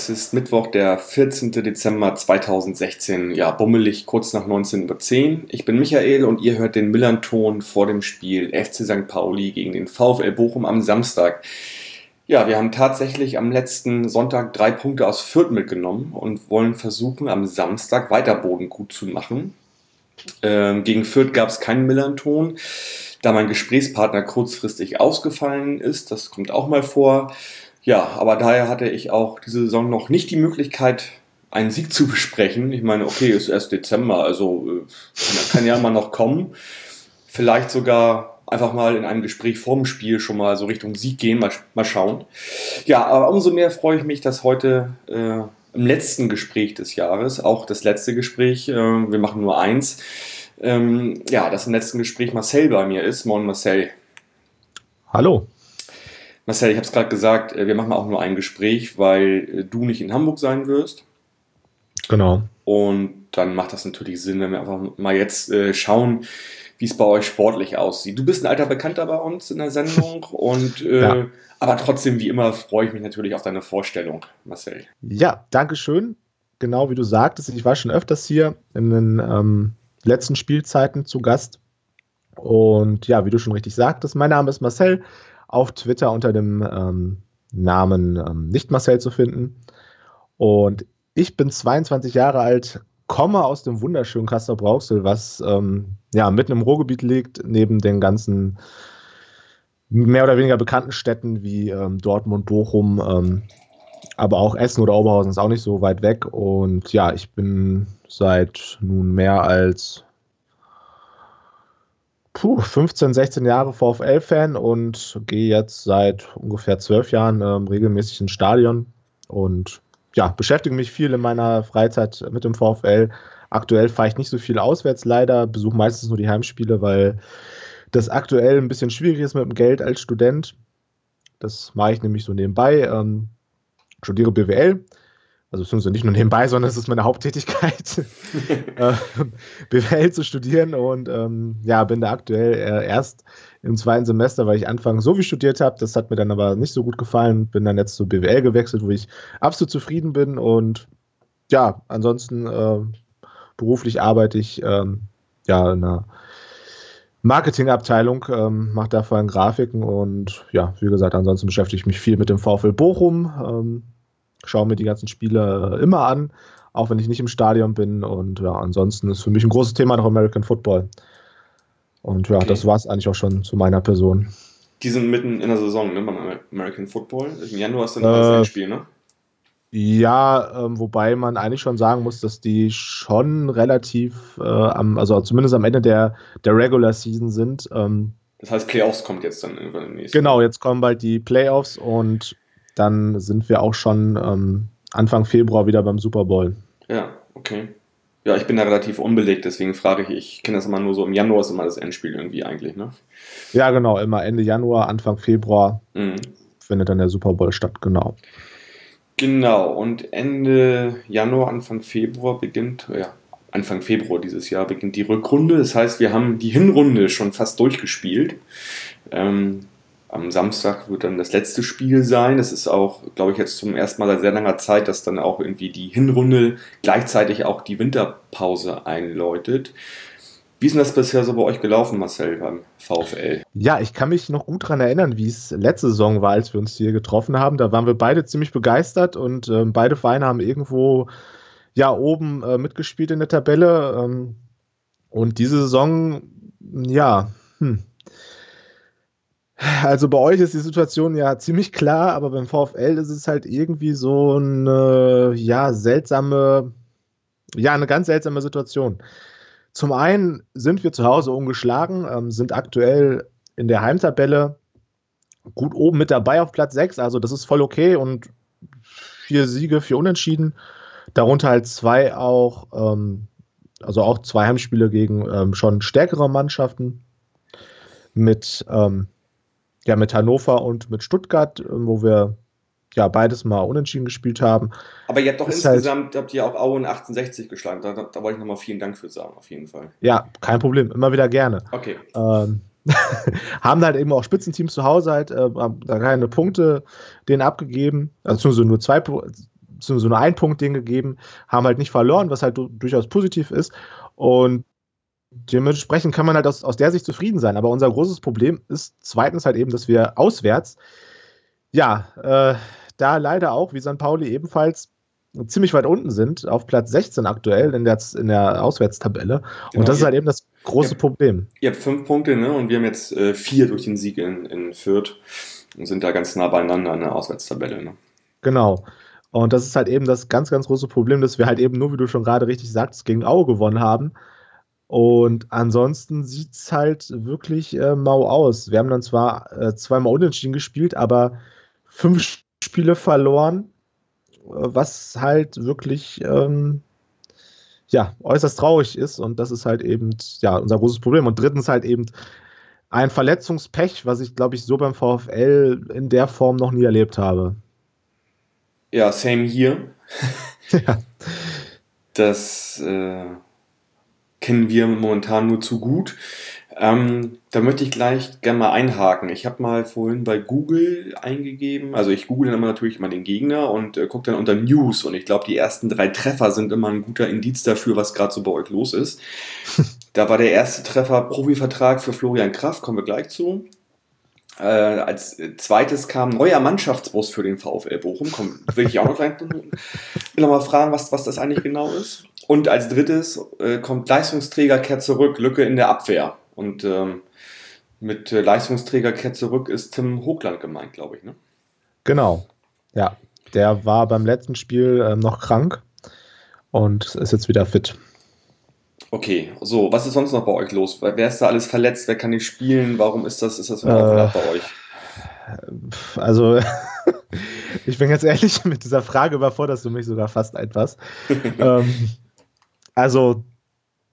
es ist Mittwoch, der 14. Dezember 2016, ja, bummelig kurz nach 19.10 Uhr. Ich bin Michael und ihr hört den Millanton vor dem Spiel FC St. Pauli gegen den VfL Bochum am Samstag. Ja, wir haben tatsächlich am letzten Sonntag drei Punkte aus Fürth mitgenommen und wollen versuchen, am Samstag weiter Boden gut zu machen. Ähm, gegen Fürth gab es keinen Millanton, da mein Gesprächspartner kurzfristig ausgefallen ist. Das kommt auch mal vor. Ja, aber daher hatte ich auch diese Saison noch nicht die Möglichkeit, einen Sieg zu besprechen. Ich meine, okay, ist erst Dezember, also äh, kann ja immer noch kommen. Vielleicht sogar einfach mal in einem Gespräch vorm Spiel schon mal so Richtung Sieg gehen, mal, mal schauen. Ja, aber umso mehr freue ich mich, dass heute äh, im letzten Gespräch des Jahres, auch das letzte Gespräch, äh, wir machen nur eins, ähm, ja, dass im letzten Gespräch Marcel bei mir ist. Moin Marcel. Hallo. Marcel, ich habe es gerade gesagt, äh, wir machen auch nur ein Gespräch, weil äh, du nicht in Hamburg sein wirst. Genau. Und dann macht das natürlich Sinn, wenn wir einfach mal jetzt äh, schauen, wie es bei euch sportlich aussieht. Du bist ein alter Bekannter bei uns in der Sendung und äh, ja. aber trotzdem, wie immer, freue ich mich natürlich auf deine Vorstellung, Marcel. Ja, danke schön. Genau wie du sagtest, ich war schon öfters hier in den ähm, letzten Spielzeiten zu Gast. Und ja, wie du schon richtig sagtest, mein Name ist Marcel auf Twitter unter dem ähm, Namen ähm, nicht Marcel zu finden. Und ich bin 22 Jahre alt, komme aus dem wunderschönen Castor Brauxel, was ähm, ja mitten im Ruhrgebiet liegt, neben den ganzen mehr oder weniger bekannten Städten wie ähm, Dortmund, Bochum, ähm, aber auch Essen oder Oberhausen ist auch nicht so weit weg. Und ja, ich bin seit nun mehr als puh, 15, 16 Jahre VfL-Fan und gehe jetzt seit ungefähr zwölf Jahren ähm, regelmäßig ins Stadion und ja, beschäftige mich viel in meiner Freizeit mit dem VfL. Aktuell fahre ich nicht so viel auswärts leider, besuche meistens nur die Heimspiele, weil das aktuell ein bisschen schwierig ist mit dem Geld als Student. Das mache ich nämlich so nebenbei. Ähm, studiere BWL also beziehungsweise nicht nur nebenbei, sondern es ist meine Haupttätigkeit, äh, BWL zu studieren. Und ähm, ja, bin da aktuell äh, erst im zweiten Semester, weil ich anfangs so wie studiert habe, das hat mir dann aber nicht so gut gefallen, bin dann jetzt zu BWL gewechselt, wo ich absolut zufrieden bin. Und ja, ansonsten äh, beruflich arbeite ich ähm, ja in einer Marketingabteilung, ähm, mache da vor allem Grafiken. Und ja, wie gesagt, ansonsten beschäftige ich mich viel mit dem VfL Bochum, ähm, schaue mir die ganzen Spiele äh, immer an, auch wenn ich nicht im Stadion bin. Und ja, ansonsten ist für mich ein großes Thema noch American Football. Und ja, okay. das war es eigentlich auch schon zu meiner Person. Die sind mitten in der Saison, ne, beim American Football. Im Januar ist dann äh, das Endspiel, ne? Ja, ähm, wobei man eigentlich schon sagen muss, dass die schon relativ, äh, am, also zumindest am Ende der, der Regular Season sind. Ähm, das heißt, Playoffs kommt jetzt dann irgendwann im nächsten Genau, jetzt kommen bald die Playoffs und dann sind wir auch schon ähm, Anfang Februar wieder beim Super Bowl. Ja, okay. Ja, ich bin da relativ unbelegt, deswegen frage ich, ich kenne das immer nur so, im Januar ist immer das Endspiel irgendwie eigentlich, ne? Ja, genau, immer Ende Januar, Anfang Februar mhm. findet dann der Super Bowl statt, genau. Genau, und Ende Januar, Anfang Februar beginnt, ja, Anfang Februar dieses Jahr beginnt die Rückrunde. Das heißt, wir haben die Hinrunde schon fast durchgespielt. Ähm, am Samstag wird dann das letzte Spiel sein. Das ist auch, glaube ich, jetzt zum ersten Mal seit sehr langer Zeit, dass dann auch irgendwie die Hinrunde gleichzeitig auch die Winterpause einläutet. Wie ist denn das bisher so bei euch gelaufen, Marcel, beim VfL? Ja, ich kann mich noch gut daran erinnern, wie es letzte Saison war, als wir uns hier getroffen haben. Da waren wir beide ziemlich begeistert und äh, beide Vereine haben irgendwo ja oben äh, mitgespielt in der Tabelle. Ähm, und diese Saison, ja, hm, also bei euch ist die Situation ja ziemlich klar, aber beim VfL ist es halt irgendwie so eine, ja, seltsame, ja, eine ganz seltsame Situation. Zum einen sind wir zu Hause ungeschlagen, ähm, sind aktuell in der Heimtabelle gut oben mit dabei auf Platz 6, also das ist voll okay und vier Siege, vier Unentschieden, darunter halt zwei auch, ähm, also auch zwei Heimspiele gegen ähm, schon stärkere Mannschaften mit ähm, ja, mit Hannover und mit Stuttgart, ähm, wo wir ja beides mal unentschieden gespielt haben. Aber ihr habt doch ist insgesamt, halt, habt ihr auch Auen 68 geschlagen. Da, da, da wollte ich nochmal vielen Dank für sagen, auf jeden Fall. Ja, kein Problem, immer wieder gerne. Okay. Ähm, haben halt eben auch Spitzenteams zu Hause halt äh, da keine Punkte denen abgegeben, also so nur zwei, so nur einen Punkt denen gegeben, haben halt nicht verloren, was halt durchaus positiv ist und dementsprechend kann man halt aus, aus der Sicht zufrieden sein. Aber unser großes Problem ist zweitens halt eben, dass wir auswärts, ja, äh, da leider auch, wie St. Pauli ebenfalls, ziemlich weit unten sind, auf Platz 16 aktuell in der, in der Auswärtstabelle. Genau, und das ist halt eben das große ihr, Problem. Ihr habt fünf Punkte, ne? Und wir haben jetzt äh, vier durch den Sieg in, in Fürth und sind da ganz nah beieinander in der Auswärtstabelle. Ne? Genau. Und das ist halt eben das ganz, ganz große Problem, dass wir halt eben nur, wie du schon gerade richtig sagst, gegen Aue gewonnen haben. Und ansonsten sieht es halt wirklich äh, mau aus. Wir haben dann zwar äh, zweimal unentschieden gespielt, aber fünf Spiele verloren, äh, was halt wirklich ähm, ja, äußerst traurig ist. Und das ist halt eben ja, unser großes Problem. Und drittens halt eben ein Verletzungspech, was ich, glaube ich, so beim VfL in der Form noch nie erlebt habe. Ja, same hier. ja. Das äh, kennen wir momentan nur zu gut. Ähm, da möchte ich gleich gerne mal einhaken. Ich habe mal vorhin bei Google eingegeben, also ich google dann immer natürlich immer den Gegner und äh, gucke dann unter News und ich glaube, die ersten drei Treffer sind immer ein guter Indiz dafür, was gerade so bei euch los ist. da war der erste Treffer Profivertrag für Florian Kraft, kommen wir gleich zu. Äh, als zweites kam neuer Mannschaftsbus für den VfL Bochum. Komm, will ich auch noch gleich will noch mal fragen, was, was das eigentlich genau ist. Und als drittes äh, kommt Leistungsträger kehrt zurück, Lücke in der Abwehr. Und ähm, mit äh, Leistungsträger kehrt zurück ist Tim Hochland gemeint, glaube ich. Ne? Genau, ja. Der war beim letzten Spiel äh, noch krank und ist jetzt wieder fit. Okay, so, was ist sonst noch bei euch los? Wer ist da alles verletzt? Wer kann nicht spielen? Warum ist das, ist das ein äh, bei euch? Also, ich bin jetzt ehrlich mit dieser Frage überforderst du mich sogar fast etwas. ähm, also,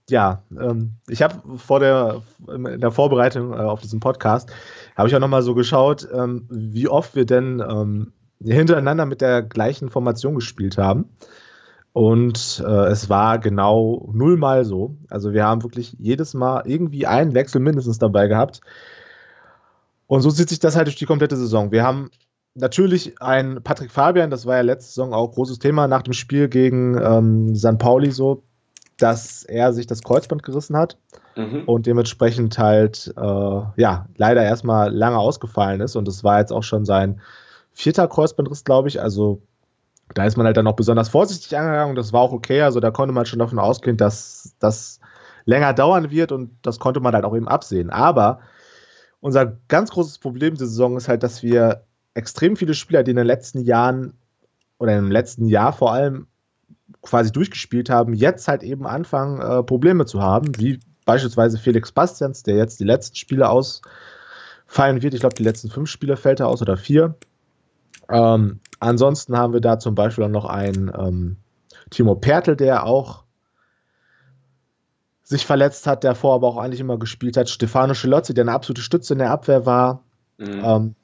ja, ähm, ich habe vor der, in der Vorbereitung äh, auf diesen Podcast, habe ich auch nochmal so geschaut, ähm, wie oft wir denn ähm, hintereinander mit der gleichen Formation gespielt haben. Und äh, es war genau nullmal so. Also wir haben wirklich jedes Mal irgendwie einen Wechsel mindestens dabei gehabt. Und so zieht sich das halt durch die komplette Saison. Wir haben natürlich einen Patrick Fabian, das war ja letzte Saison auch großes Thema nach dem Spiel gegen ähm, San Pauli so, dass er sich das Kreuzband gerissen hat mhm. und dementsprechend halt äh, ja leider erstmal lange ausgefallen ist. Und es war jetzt auch schon sein vierter Kreuzbandriss, glaube ich. Also da ist man halt dann auch besonders vorsichtig angegangen. Das war auch okay. Also da konnte man schon davon ausgehen, dass das länger dauern wird und das konnte man halt auch eben absehen. Aber unser ganz großes Problem dieser Saison ist halt, dass wir extrem viele Spieler, die in den letzten Jahren oder im letzten Jahr vor allem quasi durchgespielt haben, jetzt halt eben anfangen, äh, Probleme zu haben, wie beispielsweise Felix Bastians, der jetzt die letzten Spiele ausfallen wird. Ich glaube, die letzten fünf Spiele fällt er aus oder vier. Ähm, ansonsten haben wir da zum Beispiel auch noch einen ähm, Timo Pertl, der auch sich verletzt hat, der vor aber auch eigentlich immer gespielt hat. Stefano Schelozzi, der eine absolute Stütze in der Abwehr war. Mhm. Ähm,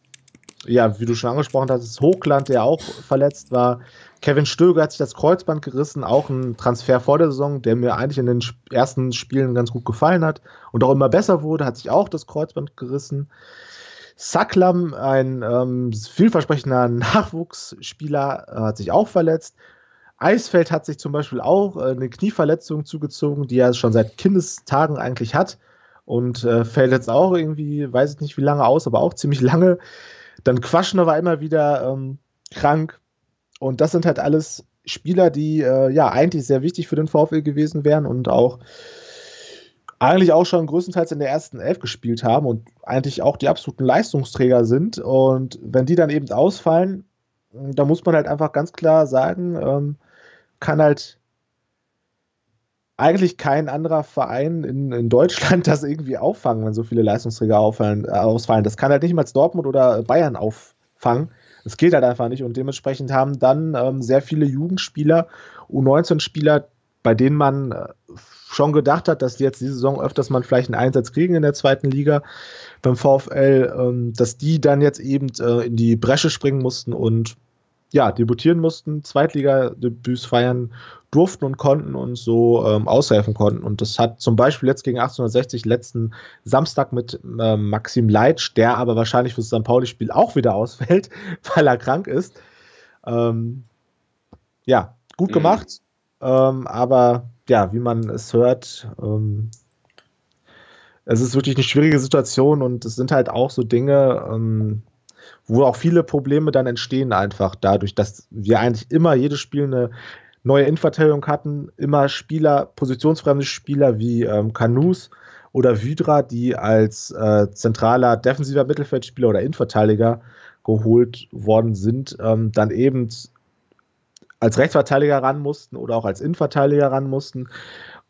ja, wie du schon angesprochen hast, ist Hochland, der auch verletzt war. Kevin Stöger hat sich das Kreuzband gerissen, auch ein Transfer vor der Saison, der mir eigentlich in den ersten Spielen ganz gut gefallen hat und auch immer besser wurde, hat sich auch das Kreuzband gerissen. Saklam, ein ähm, vielversprechender Nachwuchsspieler, äh, hat sich auch verletzt. Eisfeld hat sich zum Beispiel auch äh, eine Knieverletzung zugezogen, die er schon seit Kindestagen eigentlich hat und äh, fällt jetzt auch irgendwie, weiß ich nicht wie lange aus, aber auch ziemlich lange. Dann Quaschner war immer wieder ähm, krank und das sind halt alles Spieler, die äh, ja eigentlich sehr wichtig für den VfL gewesen wären und auch eigentlich auch schon größtenteils in der ersten Elf gespielt haben und eigentlich auch die absoluten Leistungsträger sind. Und wenn die dann eben ausfallen, da muss man halt einfach ganz klar sagen, ähm, kann halt eigentlich kein anderer Verein in, in Deutschland das irgendwie auffangen, wenn so viele Leistungsträger auffallen, äh, ausfallen. Das kann halt nicht mal Dortmund oder Bayern auffangen. Das geht halt einfach nicht und dementsprechend haben dann ähm, sehr viele Jugendspieler, U19-Spieler, bei denen man äh, schon gedacht hat, dass die jetzt diese Saison öfters mal vielleicht einen Einsatz kriegen in der zweiten Liga beim VfL, ähm, dass die dann jetzt eben äh, in die Bresche springen mussten und ja, debütieren mussten, Zweitliga-Debüts feiern durften und konnten und so ähm, aushelfen konnten. Und das hat zum Beispiel jetzt gegen 1860 letzten Samstag mit ähm, Maxim Leitsch, der aber wahrscheinlich für das St. Pauli-Spiel auch wieder ausfällt, weil er krank ist. Ähm, ja, gut mhm. gemacht. Ähm, aber ja, wie man es hört, ähm, es ist wirklich eine schwierige Situation und es sind halt auch so Dinge, ähm, wo auch viele Probleme dann entstehen einfach dadurch, dass wir eigentlich immer jedes Spiel eine neue Innenverteidigung hatten, immer Spieler, positionsfremde Spieler wie ähm, Kanus oder Vydra, die als äh, zentraler defensiver Mittelfeldspieler oder Innenverteidiger geholt worden sind, ähm, dann eben als Rechtsverteidiger ran mussten oder auch als Innenverteidiger ran mussten.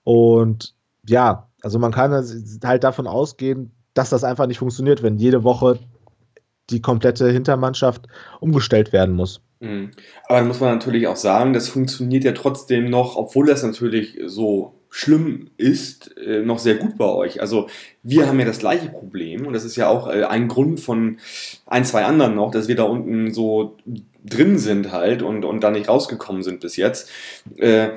Und ja, also man kann halt davon ausgehen, dass das einfach nicht funktioniert, wenn jede Woche die komplette Hintermannschaft umgestellt werden muss. Mhm. Aber dann muss man natürlich auch sagen, das funktioniert ja trotzdem noch, obwohl das natürlich so schlimm ist, äh, noch sehr gut bei euch. Also wir haben ja das gleiche Problem und das ist ja auch äh, ein Grund von ein, zwei anderen noch, dass wir da unten so drin sind halt und, und da nicht rausgekommen sind bis jetzt. Äh,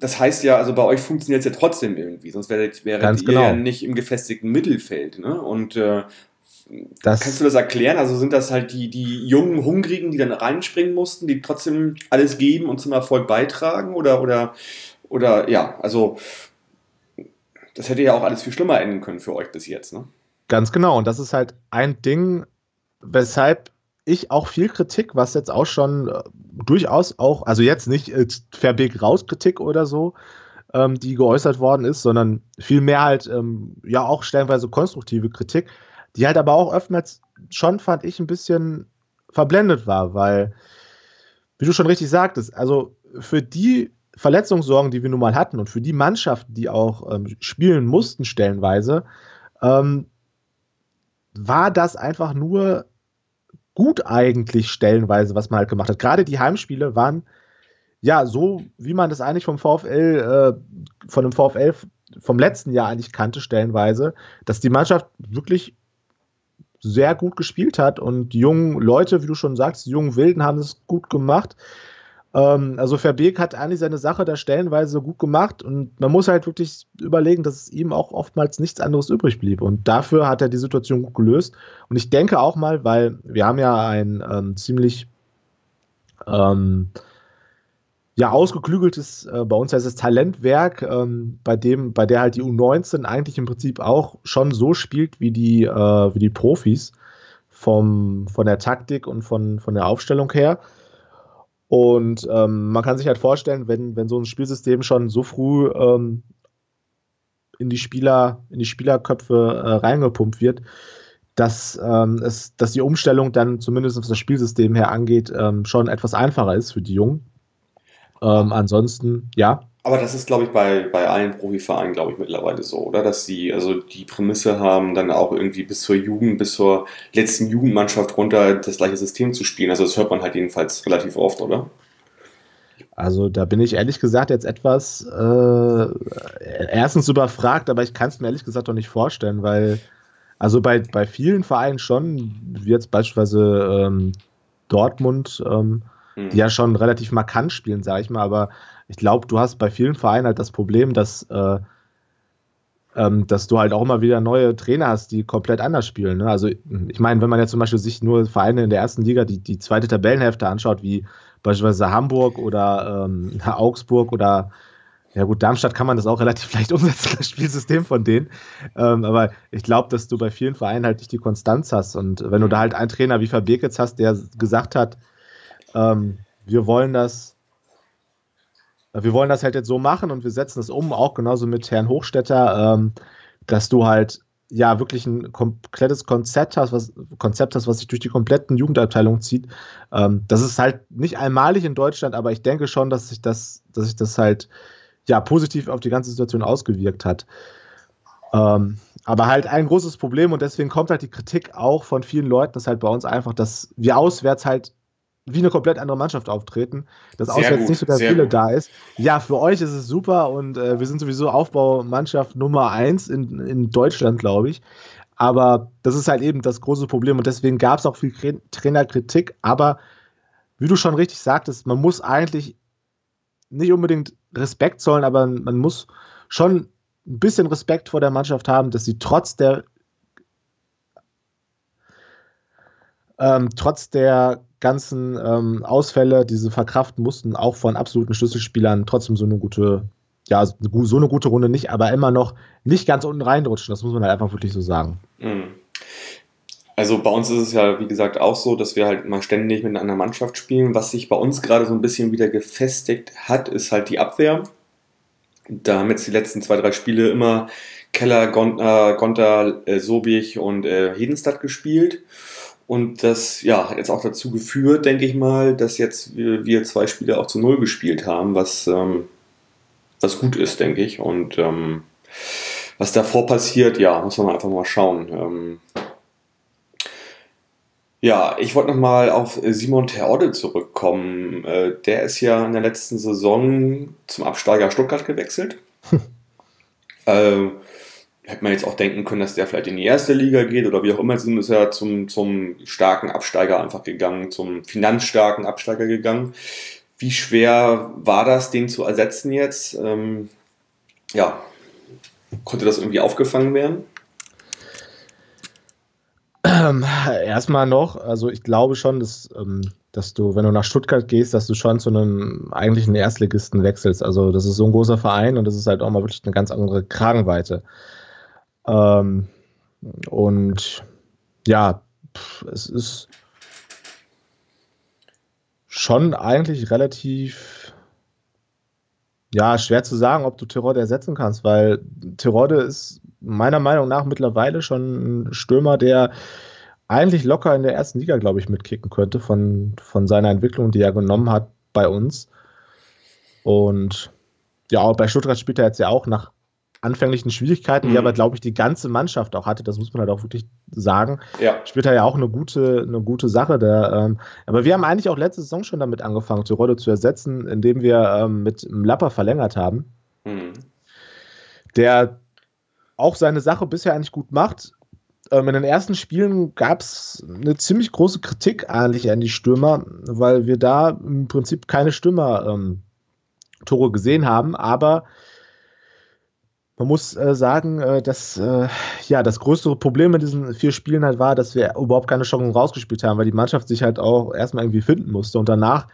das heißt ja, also bei euch funktioniert es ja trotzdem irgendwie, sonst wäret, wäret ihr genau. ja nicht im gefestigten Mittelfeld. Ne? Und äh, das Kannst du das erklären? Also sind das halt die, die jungen Hungrigen, die dann reinspringen mussten, die trotzdem alles geben und zum Erfolg beitragen? Oder, oder, oder ja, also das hätte ja auch alles viel schlimmer enden können für euch bis jetzt, ne? Ganz genau. Und das ist halt ein Ding, weshalb ich auch viel Kritik, was jetzt auch schon äh, durchaus auch, also jetzt nicht äh, Verbeek raus Kritik oder so, ähm, die geäußert worden ist, sondern vielmehr halt ähm, ja auch stellenweise konstruktive Kritik, die halt aber auch oftmals schon, fand ich, ein bisschen verblendet war, weil, wie du schon richtig sagtest, also für die Verletzungssorgen, die wir nun mal hatten und für die Mannschaften, die auch ähm, spielen mussten stellenweise, ähm, war das einfach nur gut eigentlich stellenweise, was man halt gemacht hat. Gerade die Heimspiele waren ja so, wie man das eigentlich vom VfL, äh, von dem VfL vom letzten Jahr eigentlich kannte, stellenweise, dass die Mannschaft wirklich sehr gut gespielt hat und die jungen Leute, wie du schon sagst, die jungen Wilden haben es gut gemacht. Ähm, also Verbeek hat eigentlich seine Sache da stellenweise gut gemacht und man muss halt wirklich überlegen, dass es ihm auch oftmals nichts anderes übrig blieb und dafür hat er die Situation gut gelöst und ich denke auch mal, weil wir haben ja ein ähm, ziemlich ähm, ja, ausgeklügeltes, äh, bei uns heißt es Talentwerk, ähm, bei dem, bei der halt die U19 eigentlich im Prinzip auch schon so spielt wie die, äh, wie die Profis vom, von der Taktik und von, von der Aufstellung her. Und ähm, man kann sich halt vorstellen, wenn, wenn so ein Spielsystem schon so früh ähm, in die Spieler, in die Spielerköpfe äh, reingepumpt wird, dass, ähm, es, dass die Umstellung dann zumindest was das Spielsystem her angeht, ähm, schon etwas einfacher ist für die Jungen. Ähm, ansonsten, ja. Aber das ist, glaube ich, bei, bei allen Profivereinen, glaube ich, mittlerweile so, oder? Dass sie also die Prämisse haben, dann auch irgendwie bis zur Jugend, bis zur letzten Jugendmannschaft runter das gleiche System zu spielen. Also das hört man halt jedenfalls relativ oft, oder? Also da bin ich ehrlich gesagt jetzt etwas äh, erstens überfragt, aber ich kann es mir ehrlich gesagt auch nicht vorstellen, weil also bei, bei vielen Vereinen schon, wie jetzt beispielsweise ähm, Dortmund, ähm, mhm. die ja schon relativ markant spielen, sage ich mal. Aber ich glaube, du hast bei vielen Vereinen halt das Problem, dass, äh, ähm, dass du halt auch immer wieder neue Trainer hast, die komplett anders spielen. Ne? Also ich meine, wenn man jetzt zum Beispiel sich nur Vereine in der ersten Liga, die, die zweite Tabellenhälfte anschaut, wie beispielsweise Hamburg oder ähm, Augsburg oder ja gut, Darmstadt kann man das auch relativ leicht umsetzen, das Spielsystem von denen. Ähm, aber ich glaube, dass du bei vielen Vereinen halt nicht die Konstanz hast. Und wenn du da halt einen Trainer wie Verbeek jetzt hast, der gesagt hat, ähm, wir wollen das, wir wollen das halt jetzt so machen und wir setzen es um, auch genauso mit Herrn Hochstetter, ähm, dass du halt ja wirklich ein komplettes Konzept hast, was Konzept hast, was sich durch die kompletten Jugendabteilungen zieht. Ähm, das ist halt nicht einmalig in Deutschland, aber ich denke schon, dass sich das, dass sich das halt ja positiv auf die ganze Situation ausgewirkt hat. Ähm, aber halt ein großes Problem und deswegen kommt halt die Kritik auch von vielen Leuten, dass halt bei uns einfach, dass wir auswärts halt wie eine komplett andere Mannschaft auftreten, dass sehr auswärts gut, nicht so der Wille da ist. Ja, für euch ist es super und äh, wir sind sowieso Aufbaumannschaft Nummer eins in, in Deutschland, glaube ich. Aber das ist halt eben das große Problem und deswegen gab es auch viel Trainerkritik, aber wie du schon richtig sagtest, man muss eigentlich nicht unbedingt Respekt zollen, aber man muss schon ein bisschen Respekt vor der Mannschaft haben, dass sie trotz der ähm, trotz der ganzen ähm, Ausfälle, die sie verkraften mussten, auch von absoluten Schlüsselspielern, trotzdem so eine gute, ja, so eine gute Runde nicht, aber immer noch nicht ganz unten reinrutschen. Das muss man halt einfach wirklich so sagen. Mhm. Also bei uns ist es ja, wie gesagt, auch so, dass wir halt mal ständig mit einer Mannschaft spielen. Was sich bei uns gerade so ein bisschen wieder gefestigt hat, ist halt die Abwehr. Da haben jetzt die letzten zwei, drei Spiele immer Keller, Gonter, Gonter äh, Sobich und äh, Hedenstadt gespielt. Und das ja, hat jetzt auch dazu geführt, denke ich mal, dass jetzt wir, wir zwei Spiele auch zu Null gespielt haben, was, ähm, was gut ist, denke ich. Und ähm, was davor passiert, ja, muss man einfach mal schauen. Ähm, ja, ich wollte nochmal auf Simon Terodde zurückkommen. Äh, der ist ja in der letzten Saison zum Absteiger Stuttgart gewechselt. äh, hätte man jetzt auch denken können, dass der vielleicht in die erste Liga geht oder wie auch immer. Sind ist er zum, zum starken Absteiger einfach gegangen, zum finanzstarken Absteiger gegangen. Wie schwer war das, den zu ersetzen jetzt? Ähm, ja, konnte das irgendwie aufgefangen werden? Ähm, erstmal noch, also ich glaube schon, dass, ähm, dass du, wenn du nach Stuttgart gehst, dass du schon zu einem eigentlichen Erstligisten wechselst. Also das ist so ein großer Verein und das ist halt auch mal wirklich eine ganz andere Kragenweite. Ähm, und ja, pff, es ist schon eigentlich relativ ja, schwer zu sagen, ob du Tirode ersetzen kannst, weil Tirode ist meiner Meinung nach mittlerweile schon ein Stürmer, der eigentlich locker in der ersten Liga, glaube ich, mitkicken könnte von, von seiner Entwicklung, die er genommen hat bei uns. Und ja, bei Stuttgart spielt er jetzt ja auch nach anfänglichen Schwierigkeiten, mhm. die aber, glaube ich, die ganze Mannschaft auch hatte, das muss man halt auch wirklich sagen. Ja. Spielt er ja auch eine gute, eine gute Sache. Der, ähm, aber wir haben eigentlich auch letzte Saison schon damit angefangen, Tirode zu ersetzen, indem wir ähm, mit Lapper verlängert haben. Mhm. Der auch seine Sache bisher eigentlich gut macht. Ähm, in den ersten Spielen gab es eine ziemlich große Kritik eigentlich an die Stürmer, weil wir da im Prinzip keine Stürmer-Tore ähm, gesehen haben, aber man muss äh, sagen, äh, dass äh, ja das größte Problem in diesen vier Spielen halt war, dass wir überhaupt keine Chancen rausgespielt haben, weil die Mannschaft sich halt auch erstmal irgendwie finden musste. Und danach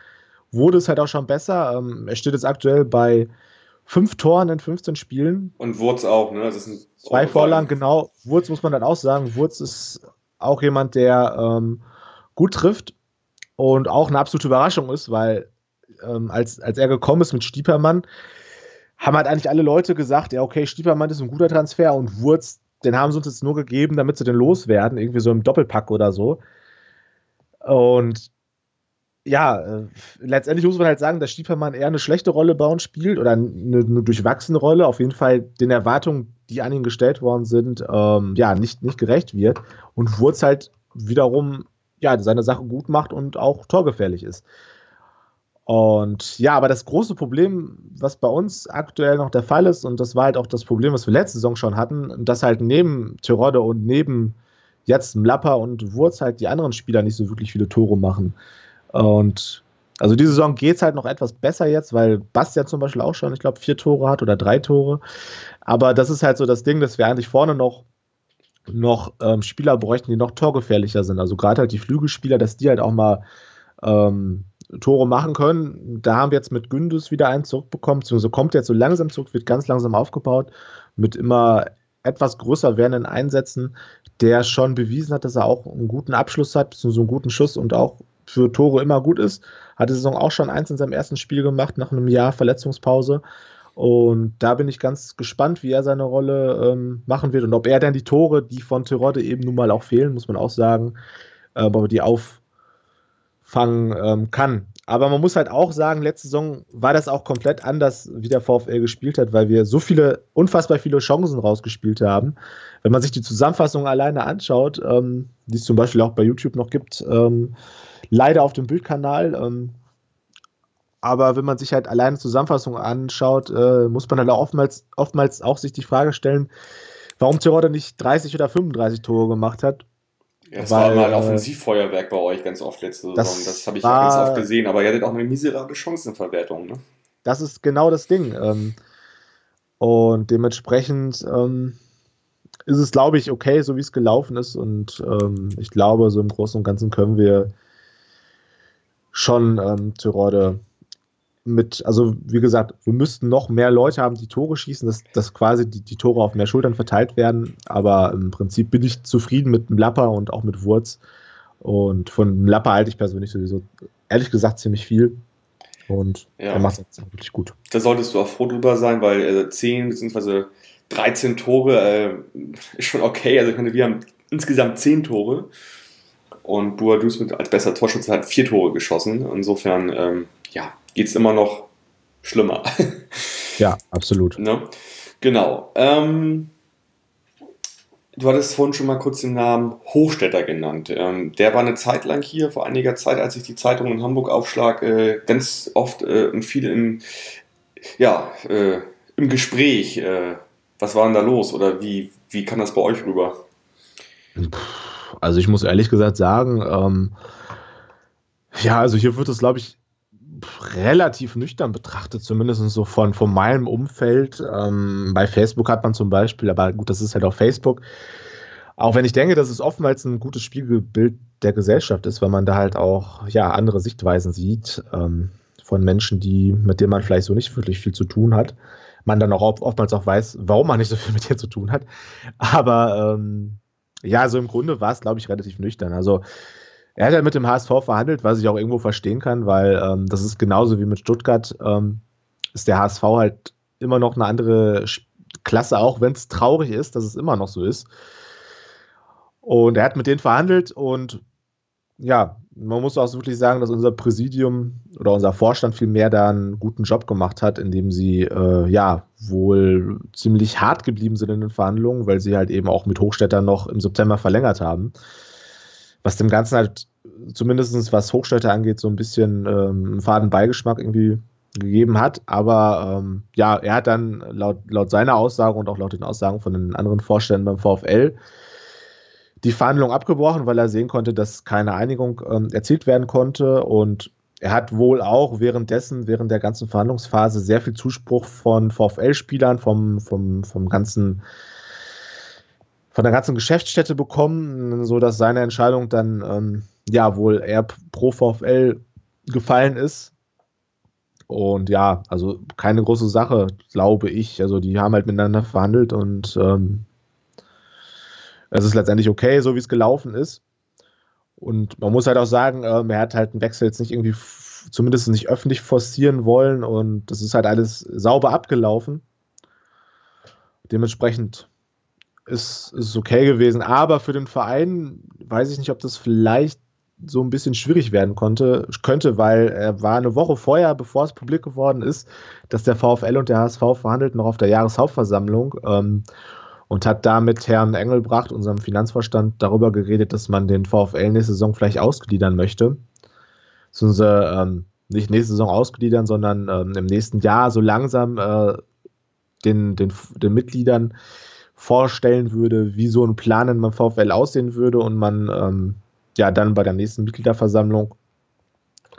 wurde es halt auch schon besser. Ähm, er steht jetzt aktuell bei fünf Toren in 15 Spielen. Und Wurz auch, ne? Das sind Zwei Vorlagen, genau. Wurz muss man dann auch sagen. Wurz ist auch jemand, der ähm, gut trifft und auch eine absolute Überraschung ist, weil ähm, als, als er gekommen ist mit Stiepermann, haben halt eigentlich alle Leute gesagt, ja, okay, Stiepermann ist ein guter Transfer und Wurz, den haben sie uns jetzt nur gegeben, damit sie den loswerden, irgendwie so im Doppelpack oder so. Und ja, äh, letztendlich muss man halt sagen, dass Stiepermann eher eine schlechte Rolle bei uns spielt oder eine, eine durchwachsene Rolle, auf jeden Fall den Erwartungen, die an ihn gestellt worden sind, ähm, ja, nicht, nicht gerecht wird und Wurz halt wiederum ja, seine Sache gut macht und auch torgefährlich ist. Und ja, aber das große Problem, was bei uns aktuell noch der Fall ist, und das war halt auch das Problem, was wir letzte Saison schon hatten, dass halt neben Tirode und neben jetzt Mlapper und Wurz halt die anderen Spieler nicht so wirklich viele Tore machen. Und also diese Saison geht es halt noch etwas besser jetzt, weil Bastian zum Beispiel auch schon, ich glaube, vier Tore hat oder drei Tore. Aber das ist halt so das Ding, dass wir eigentlich vorne noch, noch ähm, Spieler bräuchten, die noch torgefährlicher sind. Also gerade halt die Flügelspieler, dass die halt auch mal ähm, Tore machen können. Da haben wir jetzt mit Gündüz wieder einen zurückbekommen, beziehungsweise kommt jetzt so langsam zurück, wird ganz langsam aufgebaut, mit immer etwas größer werdenden Einsätzen, der schon bewiesen hat, dass er auch einen guten Abschluss hat, beziehungsweise einen guten Schuss und auch für Tore immer gut ist. Hat die Saison auch schon eins in seinem ersten Spiel gemacht, nach einem Jahr Verletzungspause. Und da bin ich ganz gespannt, wie er seine Rolle ähm, machen wird und ob er dann die Tore, die von Terodde eben nun mal auch fehlen, muss man auch sagen, äh, die auf, fangen ähm, kann. Aber man muss halt auch sagen, letzte Saison war das auch komplett anders, wie der VfL gespielt hat, weil wir so viele, unfassbar viele Chancen rausgespielt haben. Wenn man sich die Zusammenfassung alleine anschaut, ähm, die es zum Beispiel auch bei YouTube noch gibt, ähm, leider auf dem Bildkanal, ähm, aber wenn man sich halt alleine Zusammenfassung anschaut, äh, muss man halt auch oftmals, oftmals auch sich die Frage stellen, warum Tirode nicht 30 oder 35 Tore gemacht hat Ja, das weil, war mal ein äh, Offensivfeuerwerk bei euch ganz oft letzte Saison. Das, das habe ich war, ganz oft gesehen, aber ihr hattet auch eine miserable Chancenverwertung. Ne? Das ist genau das Ding. Ähm, und dementsprechend ähm, ist es, glaube ich, okay, so wie es gelaufen ist. Und ähm, ich glaube, so im Großen und Ganzen können wir schon ähm, Tyrode mit, also wie gesagt, wir müssten noch mehr Leute haben, die Tore schießen, dass, dass quasi die, die Tore auf mehr Schultern verteilt werden. Aber im Prinzip bin ich zufrieden mit Mlapper und auch mit Wurz. Und von Mlapper halte ich persönlich sowieso, ehrlich gesagt, ziemlich viel. Und ja. er macht es wirklich gut. Da solltest du auch froh drüber sein, weil äh, 10 bzw. 13 Tore äh, ist schon okay. Also wir haben insgesamt 10 Tore. Und Boadus mit als bester Torschütze hat vier Tore geschossen. Insofern, ähm, ja, geht es immer noch schlimmer. Ja, absolut. Ne? Genau. Ähm, du hattest vorhin schon mal kurz den Namen Hochstädter genannt. Ähm, der war eine Zeit lang hier, vor einiger Zeit, als ich die Zeitung in Hamburg aufschlag, äh, ganz oft äh, und viel in, ja, äh, im Gespräch. Äh, was war denn da los oder wie, wie kann das bei euch rüber? Also ich muss ehrlich gesagt sagen, ähm, ja, also hier wird es, glaube ich, relativ nüchtern betrachtet, zumindest so von, von meinem Umfeld. Ähm, bei Facebook hat man zum Beispiel, aber gut, das ist halt auf Facebook. Auch wenn ich denke, dass es oftmals ein gutes Spiegelbild der Gesellschaft ist, weil man da halt auch ja, andere Sichtweisen sieht ähm, von Menschen, die, mit denen man vielleicht so nicht wirklich viel zu tun hat. Man dann auch oftmals auch weiß, warum man nicht so viel mit denen zu tun hat. Aber ähm, ja, also im Grunde war es, glaube ich, relativ nüchtern. Also er hat ja mit dem HSV verhandelt, was ich auch irgendwo verstehen kann, weil ähm, das ist genauso wie mit Stuttgart, ähm, ist der HSV halt immer noch eine andere Klasse, auch wenn es traurig ist, dass es immer noch so ist. Und er hat mit denen verhandelt und ja, man muss auch wirklich sagen, dass unser Präsidium oder unser Vorstand vielmehr da einen guten Job gemacht hat, indem sie äh, ja wohl ziemlich hart geblieben sind in den Verhandlungen, weil sie halt eben auch mit Hochstädter noch im September verlängert haben was dem Ganzen halt zumindest was Hochstädte angeht, so ein bisschen ähm, einen faden Beigeschmack irgendwie gegeben hat. Aber ähm, ja, er hat dann laut, laut seiner Aussage und auch laut den Aussagen von den anderen Vorständen beim VfL die Verhandlung abgebrochen, weil er sehen konnte, dass keine Einigung ähm, erzielt werden konnte. Und er hat wohl auch währenddessen, während der ganzen Verhandlungsphase, sehr viel Zuspruch von VfL-Spielern, vom, vom, vom ganzen von der ganzen Geschäftsstätte bekommen, so dass seine Entscheidung dann ähm, ja wohl eher pro VfL gefallen ist. Und ja, also keine große Sache, glaube ich. Also die haben halt miteinander verhandelt und ähm, es ist letztendlich okay, so wie es gelaufen ist. Und man muss halt auch sagen, ähm, er hat halt einen Wechsel jetzt nicht irgendwie, zumindest nicht öffentlich forcieren wollen und das ist halt alles sauber abgelaufen. Dementsprechend ist, ist okay gewesen. Aber für den Verein weiß ich nicht, ob das vielleicht so ein bisschen schwierig werden konnte, könnte, weil er war eine Woche vorher, bevor es publik geworden ist, dass der VfL und der HSV verhandelten noch auf der Jahreshauptversammlung ähm, und hat da mit Herrn Engelbracht, unserem Finanzvorstand, darüber geredet, dass man den VfL nächste Saison vielleicht ausgliedern möchte. Beziehungsweise ähm, nicht nächste Saison ausgliedern, sondern ähm, im nächsten Jahr so langsam äh, den, den, den Mitgliedern vorstellen würde, wie so ein Plan in meinem VfL aussehen würde und man ähm, ja dann bei der nächsten Mitgliederversammlung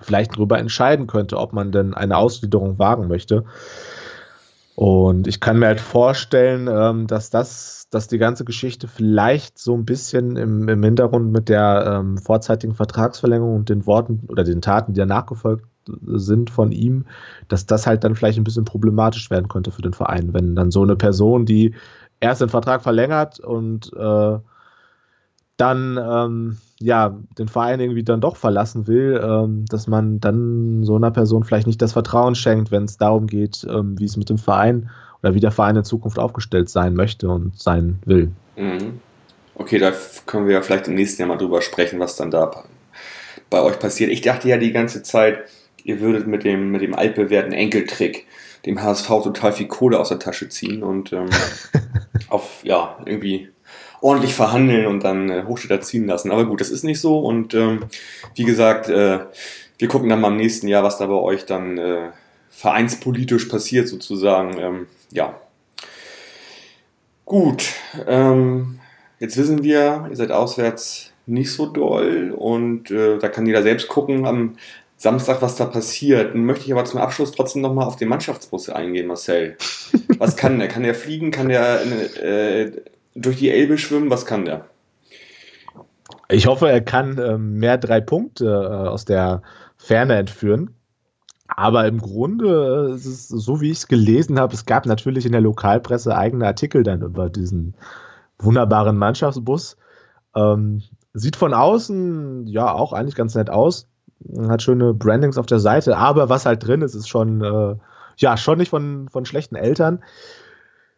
vielleicht darüber entscheiden könnte, ob man denn eine Ausgliederung wagen möchte. Und ich kann mir halt vorstellen, ähm, dass das, dass die ganze Geschichte vielleicht so ein bisschen im, im Hintergrund mit der ähm, vorzeitigen Vertragsverlängerung und den Worten oder den Taten, die danach gefolgt sind von ihm, dass das halt dann vielleicht ein bisschen problematisch werden könnte für den Verein, wenn dann so eine Person, die erst den Vertrag verlängert und äh, dann ähm, ja den Verein irgendwie dann doch verlassen will, ähm, dass man dann so einer Person vielleicht nicht das Vertrauen schenkt, wenn es darum geht, ähm, wie es mit dem Verein oder wie der Verein in Zukunft aufgestellt sein möchte und sein will. Mhm. Okay, da können wir ja vielleicht im nächsten Jahr mal drüber sprechen, was dann da bei euch passiert. Ich dachte ja die ganze Zeit, ihr würdet mit dem, mit dem altbewährten Enkeltrick dem HSV total viel Kohle aus der Tasche ziehen und ähm, auf, ja, irgendwie ordentlich verhandeln und dann äh, Hochstädter ziehen lassen. Aber gut, das ist nicht so und ähm, wie gesagt, äh, wir gucken dann mal im nächsten Jahr, was da bei euch dann äh, vereinspolitisch passiert sozusagen. Ähm, ja. Gut, ähm, jetzt wissen wir, ihr seid auswärts nicht so doll und äh, da kann jeder selbst gucken am Samstag, was da passiert. Dann möchte ich aber zum Abschluss trotzdem nochmal auf den Mannschaftsbus eingehen, Marcel. Was kann der? Kann der fliegen? Kann der äh, durch die Elbe schwimmen? Was kann der? Ich hoffe, er kann äh, mehr drei Punkte äh, aus der Ferne entführen. Aber im Grunde, ist es so wie ich es gelesen habe, es gab natürlich in der Lokalpresse eigene Artikel dann über diesen wunderbaren Mannschaftsbus. Ähm, sieht von außen ja auch eigentlich ganz nett aus. Hat schöne Brandings auf der Seite, aber was halt drin ist, ist schon, äh, ja, schon nicht von, von schlechten Eltern.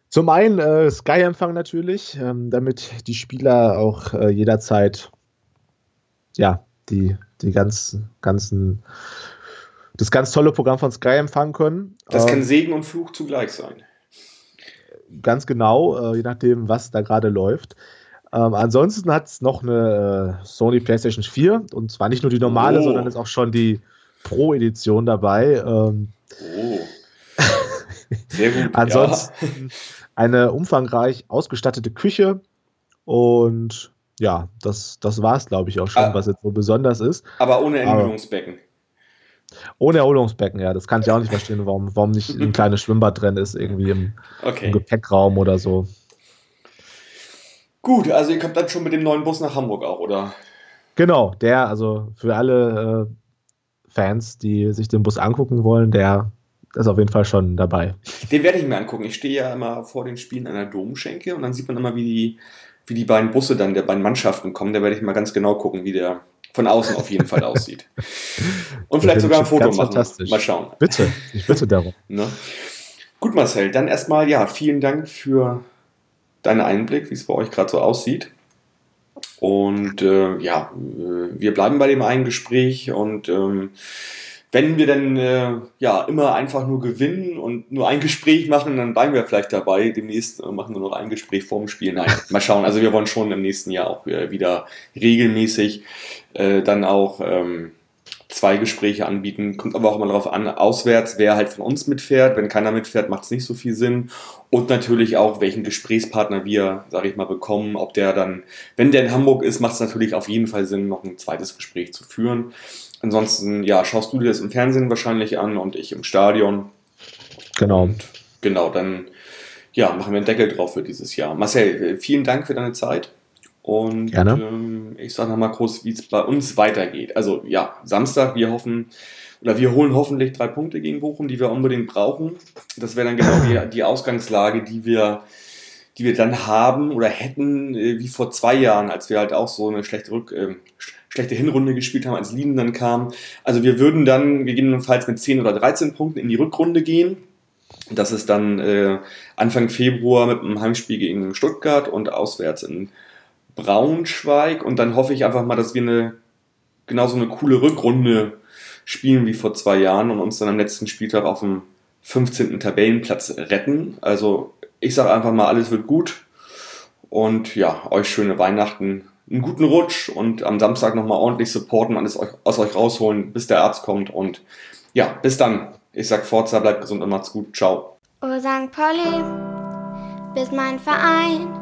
Zum einen äh, Sky-Empfang natürlich, ähm, damit die Spieler auch äh, jederzeit ja, die, die ganz, ganzen, das ganz tolle Programm von Sky empfangen können. Das kann ähm, Segen und Fluch zugleich sein. Ganz genau, äh, je nachdem, was da gerade läuft. Ähm, ansonsten hat es noch eine äh, Sony PlayStation 4 und zwar nicht nur die normale, oh. sondern ist auch schon die Pro-Edition dabei. Ähm, oh. Sehr gut. ansonsten ja. eine umfangreich ausgestattete Küche und ja, das, das war es, glaube ich, auch schon, ah, was jetzt so besonders ist. Aber ohne Erholungsbecken. Ohne Erholungsbecken, ja. Das kann ich auch nicht verstehen, warum, warum nicht ein kleines Schwimmbad drin ist, irgendwie im, okay. im Gepäckraum oder so. Gut, also ihr kommt dann schon mit dem neuen Bus nach Hamburg auch, oder? Genau, der, also für alle äh, Fans, die sich den Bus angucken wollen, der ist auf jeden Fall schon dabei. Den werde ich mir angucken. Ich stehe ja immer vor den Spielen an der Domschenke und dann sieht man immer, wie die, wie die beiden Busse dann der beiden Mannschaften kommen. Da werde ich mal ganz genau gucken, wie der von außen auf jeden Fall aussieht. Und vielleicht sogar ein Foto machen. Fantastisch. Mal schauen. Bitte, ich bitte darum. Ne? Gut, Marcel, dann erstmal ja, vielen Dank für deinen Einblick, wie es bei euch gerade so aussieht. Und äh, ja, äh, wir bleiben bei dem einen Gespräch und ähm, wenn wir dann äh, ja immer einfach nur gewinnen und nur ein Gespräch machen, dann bleiben wir vielleicht dabei. Demnächst äh, machen wir noch ein Gespräch vorm Spiel. Nein, mal schauen. Also wir wollen schon im nächsten Jahr auch äh, wieder regelmäßig äh, dann auch ähm, zwei Gespräche anbieten. Kommt aber auch immer darauf an, auswärts, wer halt von uns mitfährt. Wenn keiner mitfährt, macht es nicht so viel Sinn. Und natürlich auch, welchen Gesprächspartner wir, sage ich mal, bekommen. Ob der dann, wenn der in Hamburg ist, macht es natürlich auf jeden Fall Sinn, noch ein zweites Gespräch zu führen. Ansonsten, ja, schaust du dir das im Fernsehen wahrscheinlich an und ich im Stadion. Genau. Und genau, dann ja, machen wir einen Deckel drauf für dieses Jahr. Marcel, vielen Dank für deine Zeit. Und ähm, ich sage nochmal kurz, wie es bei uns weitergeht. Also ja, Samstag, wir hoffen, oder wir holen hoffentlich drei Punkte gegen Bochum, die wir unbedingt brauchen. Das wäre dann genau die, die Ausgangslage, die wir, die wir dann haben oder hätten, äh, wie vor zwei Jahren, als wir halt auch so eine schlechte Rück, äh, schlechte Hinrunde gespielt haben, als Lieden dann kam. Also wir würden dann gegebenenfalls mit 10 oder 13 Punkten in die Rückrunde gehen. Das ist dann äh, Anfang Februar mit einem Heimspiel gegen Stuttgart und auswärts in Braunschweig und dann hoffe ich einfach mal, dass wir eine genauso eine coole Rückrunde spielen wie vor zwei Jahren und uns dann am letzten Spieltag auf dem 15. Tabellenplatz retten. Also ich sage einfach mal, alles wird gut und ja, euch schöne Weihnachten, einen guten Rutsch und am Samstag nochmal ordentlich supporten, alles aus euch rausholen, bis der Arzt kommt und ja, bis dann. Ich sag Forza, bleibt gesund und macht's gut. Ciao. Oh St. Pauli, bist mein Verein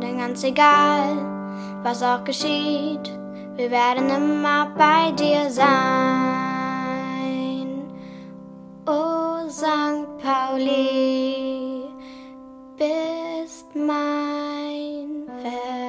denn ganz egal, was auch geschieht, wir werden immer bei dir sein. O St. Pauli, bist mein Fest.